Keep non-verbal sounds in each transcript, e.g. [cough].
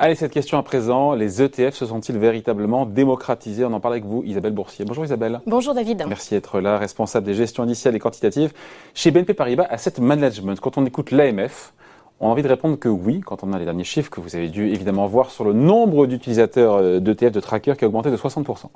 Allez, cette question à présent, les ETF se sont-ils véritablement démocratisés? On en parle avec vous, Isabelle Boursier. Bonjour Isabelle. Bonjour David. Merci d'être là, responsable des gestions initiales et quantitatives chez BNP Paribas Asset Management. Quand on écoute l'AMF, on a envie de répondre que oui, quand on a les derniers chiffres que vous avez dû évidemment voir sur le nombre d'utilisateurs euh, d'ETF, de trackers, qui a augmenté de 60%.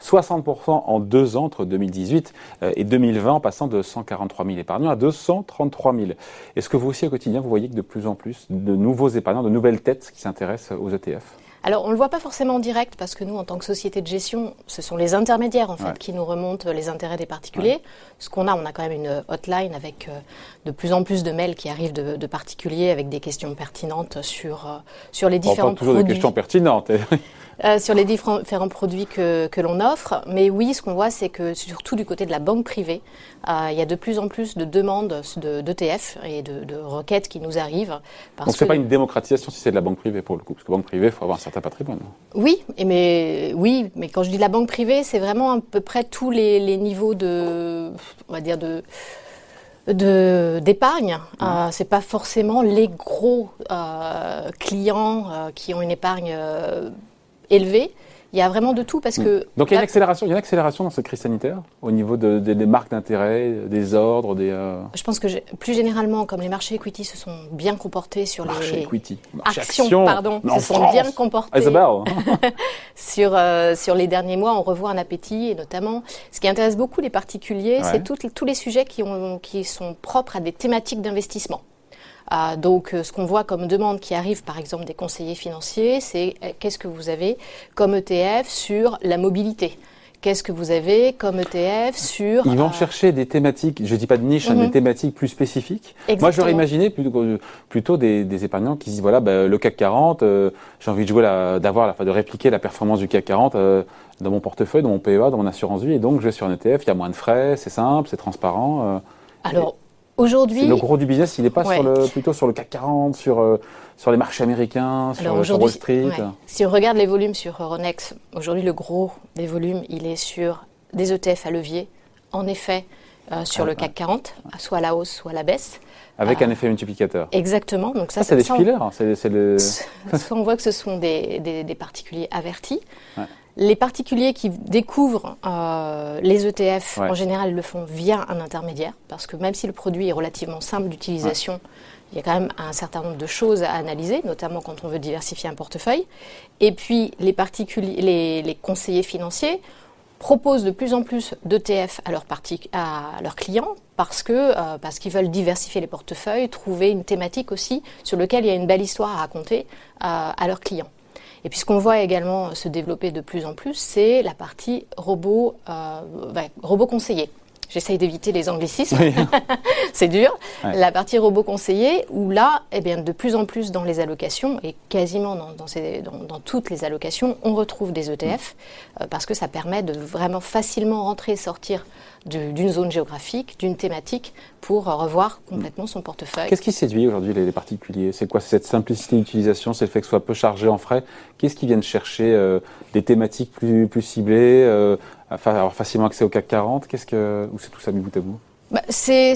60% en deux ans, entre 2018 euh, et 2020, en passant de 143 000 épargnants à 233 000. Est-ce que vous aussi, au quotidien, vous voyez que de plus en plus de nouveaux épargnants, de nouvelles têtes qui s'intéressent aux ETF alors, on ne le voit pas forcément en direct parce que nous, en tant que société de gestion, ce sont les intermédiaires en fait qui nous remontent les intérêts des particuliers. Ce qu'on a, on a quand même une hotline avec euh, de plus en plus de mails qui arrivent de, particuliers avec des questions pertinentes sur, euh, sur les différents pas toujours des questions pertinentes. [laughs] Euh, sur les différents produits que, que l'on offre. Mais oui, ce qu'on voit, c'est que surtout du côté de la banque privée, euh, il y a de plus en plus de demandes d'ETF de, et de, de, requêtes qui nous arrivent. Parce Donc ce n'est pas une démocratisation si c'est de la banque privée pour le coup, parce que banque privée, il faut avoir un certain patrimoine. Oui, et mais oui, mais quand je dis la banque privée, c'est vraiment à peu près tous les, les niveaux de, on va dire de d'épargne. Ce Euh, c'est pas forcément les gros euh, clients euh, qui ont une épargne élevé. Il y a vraiment de tout parce que. Mm. Donc il y a une accélération, il y a une accélération dans cette crise sanitaire au niveau de, des marques d'intérêt, des ordres, des. Euh, Je pense que plus généralement, comme les marchés equity se sont bien comportés sur Marché les equity. Marché actions, pardon, se sont bien comportés [laughs] [laughs] sur euh, sur les derniers mois, on revoit un appétit et notamment, ce qui intéresse beaucoup les particuliers, c'est tous les sujets qui ont qui sont propres à des thématiques d'investissement. Euh, donc, euh, ce qu'on voit comme demande qui arrive, par exemple, des conseillers financiers, c'est euh, qu'est-ce que vous avez comme ETF sur la mobilité? Qu'est-ce que vous avez comme ETF sur... Ils vont chercher des thématiques, je dis pas de niche, hein, des mhm. thématiques plus spécifiques. Moi, j'aurais imaginé plutôt, plutôt des, des, épargnants qui disent, voilà, bah, le CAC 40, j'ai envie de jouer, d'avoir, de répliquer la performance du CAC 40 dans mon portefeuille, dans mon PEA, dans mon assurance vie, et donc je vais sur un ETF, il y a moins de frais, c'est simple, c'est transparent. Alors, Aujourd'hui, le gros du business, il n'est pas sur le, plutôt sur le CAC 40, sur, euh, sur les marchés américains, sur, Wall Street. Si on regarde les volumes sur Euronext, aujourd'hui le gros des volumes, il est sur des ETF à levier. En effet, euh, sur ah, le CAC 40, soit à la hausse, soit à la baisse. Avec un euh, effet multiplicateur. Exactement. Donc ça, c'est des. C'est le... [laughs] on voit que ce sont des, des, des particuliers avertis. Les particuliers qui découvrent euh, les ETF, en général, le font via un intermédiaire, parce que même si le produit est relativement simple d'utilisation, il y a quand même un certain nombre de choses à analyser, notamment quand on veut diversifier un portefeuille. Et puis, les, les, les conseillers financiers proposent de plus en plus d'ETF à, leurs à leurs clients parce que euh, parce qu'ils veulent diversifier les portefeuilles, trouver une thématique aussi sur laquelle il y a une belle histoire à raconter euh, à leurs clients. Et puis ce qu'on voit également se développer de plus en plus, c'est la partie robot, euh, robot conseiller. J'essaye d'éviter les anglicismes, [laughs] c'est dur. La partie robot conseiller, où là, eh bien, de plus en plus dans les allocations, et quasiment dans, dans, dans, toutes les allocations, on retrouve des ETF, euh, parce que ça permet de vraiment facilement rentrer et sortir d'une zone géographique, d'une thématique, pour revoir complètement son portefeuille. Qu'est-ce qui séduit aujourd'hui les, particuliers? C'est quoi cette simplicité d'utilisation? C'est le fait que ce soit peu chargé en frais? Qu'est-ce qui viennent chercher euh, Des thématiques plus, plus ciblées euh, avoir facilement accès au CAC 40 Qu'est-ce que, Ou c'est tout ça mis bout à bout? Bah, C'est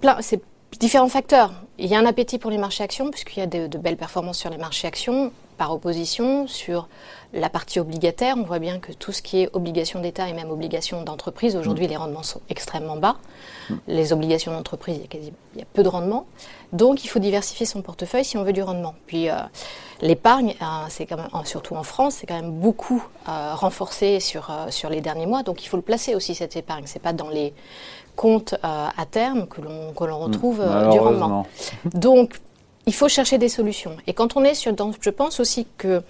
plein, c'est différents facteurs. Il y a un appétit pour les marchés actions, puisqu'il y a de, belles performances sur les marchés actions. Par opposition, sur la partie obligataire, on voit bien que tout ce qui est obligation d'État et même obligation d'entreprise, aujourd'hui, mm. les rendements sont extrêmement bas. Les obligations d'entreprise, il, il, y a peu de rendement. Donc, il faut diversifier son portefeuille si on veut du rendement. Puis, euh, l'épargne, euh, c'est quand même, surtout en France, c'est quand même beaucoup euh, renforcé sur, sur les derniers mois. Donc, il faut le placer aussi, cette épargne. C'est pas dans les comptes à terme que l'on, mm. retrouve du rendement. Donc, il faut chercher des solutions. Et quand on est sur, dans, je pense aussi que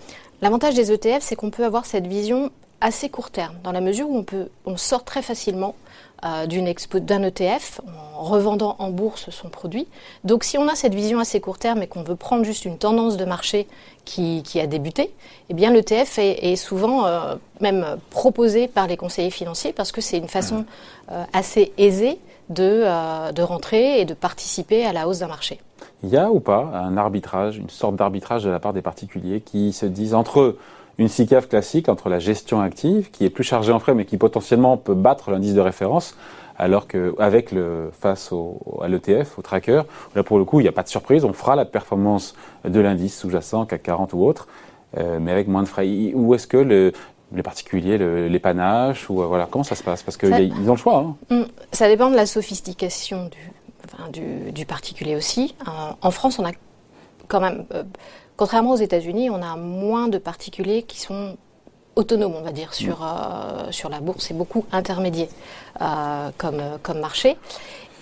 l'avantage des ETF, c'est qu'on peut avoir cette vision assez court terme, dans la mesure où on peut, on sort très facilement euh, d'un ETF en revendant en bourse son produit. Donc, si on a cette vision assez court terme et qu'on veut prendre juste une tendance de marché qui, qui a débuté, eh bien, l'ETF est, est, souvent euh, même proposé par les conseillers financiers parce que c'est une façon euh, assez aisée de, de rentrer et de participer à la hausse d'un marché. Il y a ou pas un arbitrage, une sorte d'arbitrage de la part des particuliers qui se disent entre eux, une SICAV classique entre la gestion active, qui est plus chargée en frais, mais qui potentiellement peut battre l'indice de référence, alors qu'avec le face au, à l'ETF, au tracker, là pour le coup, il n'y a pas de surprise, on fera la performance de l'indice sous-jacent, CAC 40 ou autre, euh, mais avec moins de frais. Ou est-ce que le, les particuliers, les panaches, ou euh, voilà, comment ça se passe? Parce qu'ils ont le choix. Hein. Mm, ça dépend de la sophistication du, enfin, du, du particulier aussi. Euh, en France, on a quand même, contrairement aux États-Unis, on a moins de particuliers qui sont autonomes, on va dire, sur, mm. sur la bourse. C'est beaucoup intermédiaire comme, comme marché.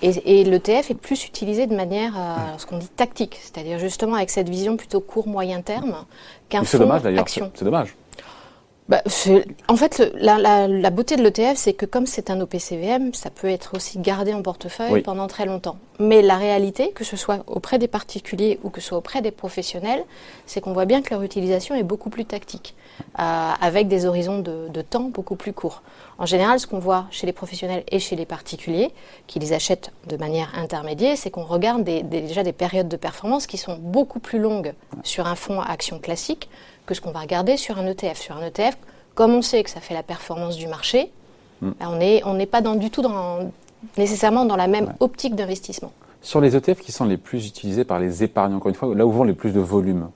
Et, et l'ETF est plus utilisé de manière, euh, ce qu'on dit tactique, c'est-à-dire justement avec cette vision plutôt court-moyen terme qu'un fonds dommage, d'ailleurs. C'est dommage. Bah, en fait, la, la, la, beauté de l'ETF, c'est que comme c'est un OPCVM, ça peut être aussi gardé en portefeuille pendant très longtemps. Mais la réalité, que ce soit auprès des particuliers ou que ce soit auprès des professionnels, c'est qu'on voit bien que leur utilisation est beaucoup plus tactique, euh, avec des horizons de, de, temps beaucoup plus courts. En général, ce qu'on voit chez les professionnels et chez les particuliers, qui les achètent de manière intermédiaire, c'est qu'on regarde des, des, déjà des périodes de performance qui sont beaucoup plus longues sur un fonds à action classique que ce qu'on va regarder sur un ETF. Sur un ETF, comme on sait que ça fait la performance du marché, mm. ben, on n'est on pas dans, du tout dans, nécessairement dans la même optique d'investissement. Sur les ETF qui sont les plus utilisés par les épargnants, encore une fois, là où vont les plus de volume,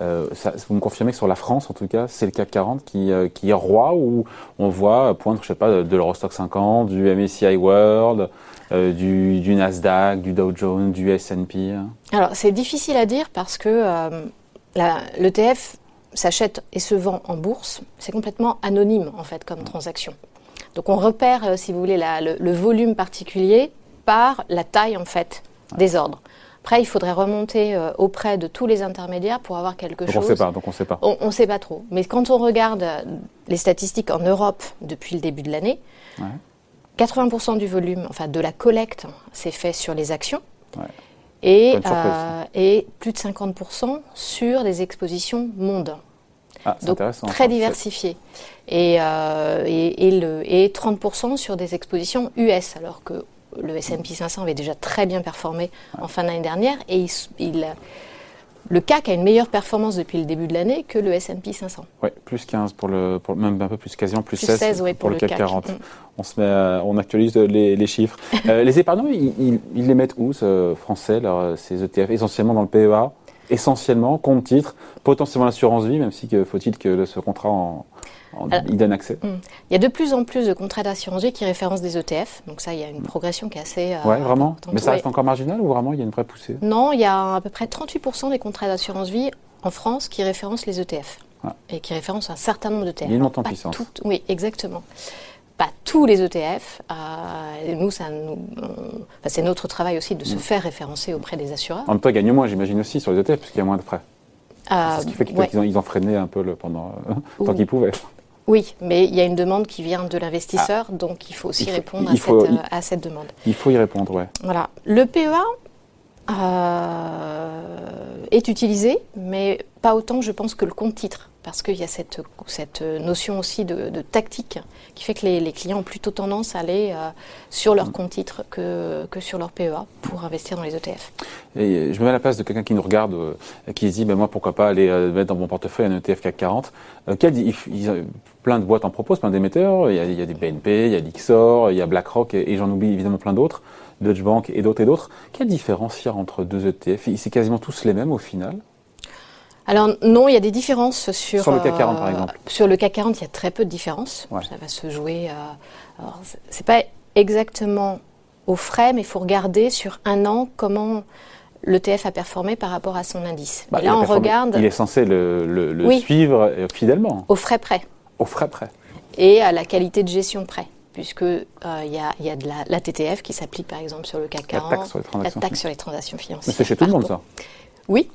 euh, ça, vous me confirmez que sur la France, en tout cas, c'est le CAC 40 qui, euh, qui est roi, où on voit poindre, je sais pas, de l'Eurostock 50, du MSCI World, euh, du, du, Nasdaq, du Dow Jones, du S&P Alors, c'est difficile à dire parce que l'ETF s'achète et se vend en bourse, c'est complètement anonyme en fait comme transaction. Donc on repère, euh, si vous voulez, le, volume particulier par la taille en fait des ordres. Après, il faudrait remonter euh, auprès de tous les intermédiaires pour avoir quelque donc chose. On sait pas, donc on sait pas. On ne sait pas trop. Mais quand on regarde euh, les statistiques en Europe depuis le début de l'année, 80% du volume, enfin de la collecte, c'est fait sur les actions. Et, euh, et, plus de 50% sur des expositions monde. Ah, Donc très diversifié. Et, euh, et, et, le, et 30% sur des expositions US, alors que le S&P 500 avait déjà très bien performé en fin d'année dernière. Et il, il, le CAC a une meilleure performance depuis le début de l'année que le S&P 500. Oui, plus 15 pour le, pour, même un peu plus quasiment plus, 16, pour, le, CAC, 40. Mm. On se met, on actualise les, les chiffres. [laughs] euh, les épargnants, ils, ils, les mettent où, ce français, leur, ces ETF, essentiellement dans le PEA, essentiellement compte titre, potentiellement l'assurance vie, même si faut-il que ce contrat en, il donne accès. Hmm. Il y a de plus en plus de contrats d'assurance vie qui référencent des ETF. Donc ça, il y a une progression qui est assez. Euh, ouais, vraiment. Mais ça reste encore marginal ou vraiment il y a une vraie poussée? Non, il y a à peu près 38% des contrats d'assurance vie en France qui référencent les ETF et qui référencent un certain nombre d'ETF. Il y a une montée en puissance. oui, exactement. Pas tous les ETF. Euh, nous, ça nous, c'est notre travail aussi de se hmm. faire référencer auprès des assureurs. En même temps, ils gagnent moins, j'imagine aussi, sur les ETF, puisqu'il y a moins de frais. Euh, c'est ce qui fait qu'ils ont, ils ont, freiné un peu le, pendant tant qu'ils pouvaient. Oui, mais il y a une demande qui vient de l'investisseur, ah. donc il faut aussi répondre à, cette, à, cette, demande. Il faut y répondre, oui. Voilà. Le PEA euh, est utilisé, mais pas autant, je pense, que le compte titre parce qu'il y a cette, cette notion aussi de, de, tactique qui fait que les, les, clients ont plutôt tendance à aller euh, sur leur compte titre que, que, sur leur PEA pour investir dans les ETF. Et je me mets à la place de quelqu'un qui nous regarde, euh, qui se dit, ben moi pourquoi pas aller euh, mettre dans mon portefeuille un ETF CAC 40. Quel, plein de boîtes en proposent, plein d'émetteurs. Il, il, y a des BNP, il y a l'Ixor, il y a BlackRock et, et j'en oublie évidemment plein d'autres, Deutsche Bank et d'autres et d'autres. Quelle différence il y a entre deux ETF C'est quasiment tous les mêmes au final? Alors non, il y a des différences sur... Sur le CAC 40 par euh, exemple Sur le CAC 40, il y a très peu de différences. Ça va se jouer... Euh, c'est pas exactement au frais, mais il faut regarder sur un an comment l'ETF a performé par rapport à son indice. Bah, là, on regarde... Il est censé le, le, suivre euh, fidèlement. Au frais près. Au frais près. Et à la qualité de gestion près puisque il euh, y, a, y, a, de la, la TTF qui s'applique par exemple sur le CAC 40, la taxe sur les transactions, la taxe sur les transactions financières. Mais c'est chez tout le monde ça. Oui,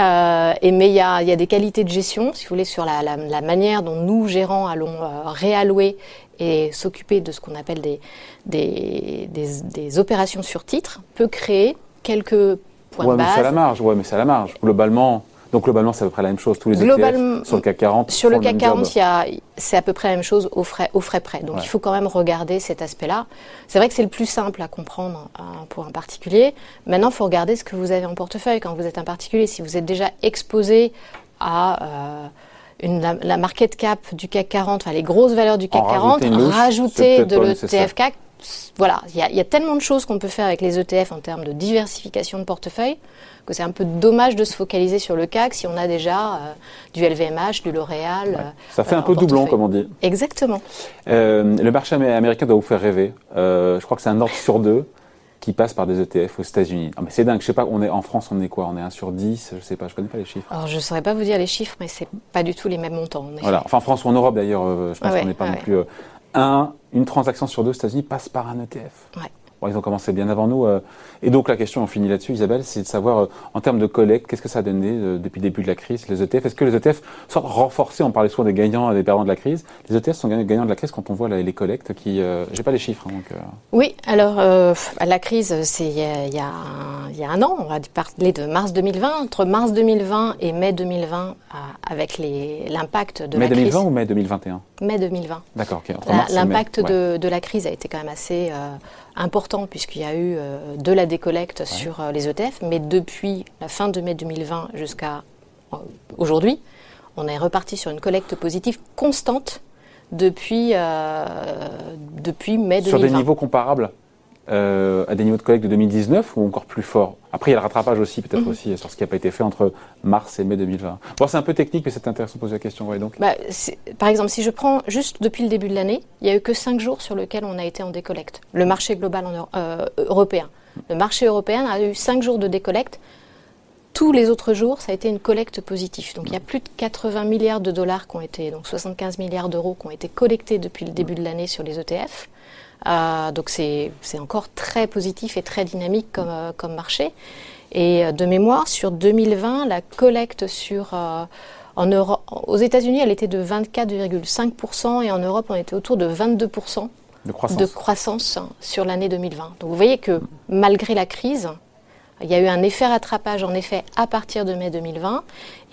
euh, et, mais il y a, y a, des qualités de gestion, si vous voulez, sur la, la, la manière dont nous, gérants, allons euh, réallouer et s'occuper de ce qu'on appelle des, des, des, des, opérations sur titre, peut créer quelques points ouais, de base. Mais à la marge, ouais, mais c'est à la marge. Globalement, donc globalement, c'est à peu près la même chose. Tous les ETF sur le CAC 40. Sur le CAC 40, c'est à peu près la même chose au frais, au frais près. Donc ouais. il faut quand même regarder cet aspect-là. C'est vrai que c'est le plus simple à comprendre hein, pour un particulier. Maintenant, il faut regarder ce que vous avez en portefeuille quand vous êtes un particulier. Si vous êtes déjà exposé à euh, la, market cap du CAC 40, enfin les grosses valeurs du CAC 40, rajouter de l'ETF CAC. Voilà, il y, a tellement de choses qu'on peut faire avec les ETF en termes de diversification de portefeuille que c'est un peu dommage de se focaliser sur le CAC si on a déjà euh, du LVMH, du L'Oréal. Euh, Ça fait un peu doublon, comme on dit. Exactement. le marché américain doit vous faire rêver. je crois que c'est un ordre sur deux qui passe par des ETF aux États-Unis. mais c'est dingue, je sais pas, on est en France, on est quoi? On est 1 sur 10, je sais pas, je connais pas les chiffres. Alors je saurais pas vous dire les chiffres, mais c'est pas du tout les mêmes montants. Voilà, enfin en France ou en Europe d'ailleurs, euh, je pense qu'on n'est pas non plus euh, un, une transaction sur deux aux États-Unis passe par un ETF. Ils ont commencé bien avant nous. Euh. et donc la question, on finit là-dessus, Isabelle, c'est de savoir, euh, en termes de collecte, qu'est-ce que ça a donné euh, depuis le début de la crise, les ETF Est-ce que les ETF sont renforcés? On parlait souvent des gagnants et des perdants de la crise. Les ETF sont gagnants de la crise quand on voit les collectes qui... J'ai pas les chiffres. Hein, donc, Oui, alors la crise, c'est il y, a un an, on va parler de mars 2020. Entre mars 2020 et mai 2020, avec l'impact de mai la crise... Mai 2020 ou mai 2021 Mai 2020. D'accord, ok. L'impact de, de, la crise a été quand même assez important puisqu'il y a eu euh, de la décollecte sur euh, les ETF, mais depuis la fin de mai 2020 jusqu'à euh, aujourd'hui, on est reparti sur une collecte positive constante depuis, depuis mai 2020. Sur des niveaux comparables euh, à des niveaux de collecte de 2019 ou encore plus fort Après, il y a le rattrapage aussi, peut-être mhm. aussi, sur ce qui n'a pas été fait entre mars et mai 2020. Bon, c'est un peu technique, mais c'est intéressant de poser la question. Ouais, donc. Bah, par exemple, si je prends juste depuis le début de l'année, il n'y a eu que 5 jours sur lesquels on a été en décollecte. Le marché global en, euh, européen. Le marché européen a eu 5 jours de décollecte. Tous les autres jours, ça a été une collecte positive. Donc il y a plus de 80 milliards de dollars qui ont été, donc 75 milliards d'euros qui ont été collectés depuis le début de l'année sur les ETF. Euh, donc c'est encore très positif et très dynamique comme, euh, comme marché. Et euh, de mémoire, sur 2020, la collecte sur, en Europe, aux États-Unis, elle était de 24,5% et en Europe, on était autour de 22% de croissance, de croissance sur l'année 2020. Donc vous voyez que malgré la crise, il y a eu un effet rattrapage en effet à partir de mai 2020.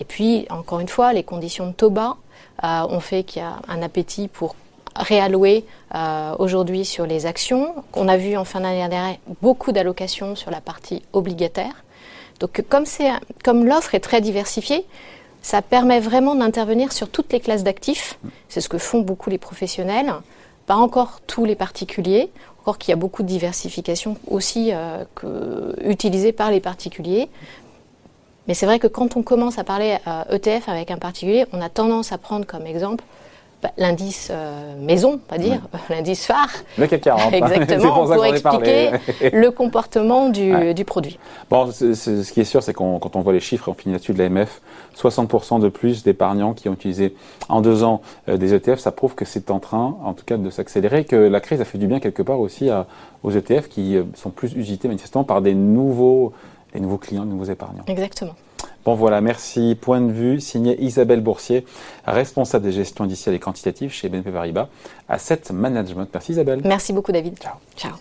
Et puis, encore une fois, les conditions de taux bas ont fait qu'il y a un appétit pour réallouer euh, aujourd'hui sur les actions. On a vu en fin d'année dernière beaucoup d'allocations sur la partie obligataire. Donc comme, comme l'offre est très diversifiée, ça permet vraiment d'intervenir sur toutes les classes d'actifs. C'est ce que font beaucoup les professionnels, pas encore tous les particuliers, encore qu'il y a beaucoup de diversification aussi euh, que, utilisée par les particuliers. Mais c'est vrai que quand on commence à parler ETF avec un particulier, on a tendance à prendre comme exemple l'indice euh, maison, on va dire, [laughs] l'indice phare. Le CAC 40. [laughs] Exactement, pour, expliquer [laughs] le comportement du, du produit. Bon, ce qui est sûr, c'est qu'on quand on voit les chiffres, on finit là-dessus de l'AMF, 60% de plus d'épargnants qui ont utilisé en deux ans euh, des ETF, ça prouve que c'est en train, en tout cas, de s'accélérer, que la crise a fait du bien quelque part aussi à, aux ETF qui euh, sont plus usités manifestement par des nouveaux, des nouveaux clients, des nouveaux épargnants. Exactement. Bon voilà, merci. Point de vue signé Isabelle Boursier, responsable des gestions indicielles et quantitatives chez BNP Paribas, Asset Management. Merci Isabelle. Merci beaucoup David. Ciao. Ciao.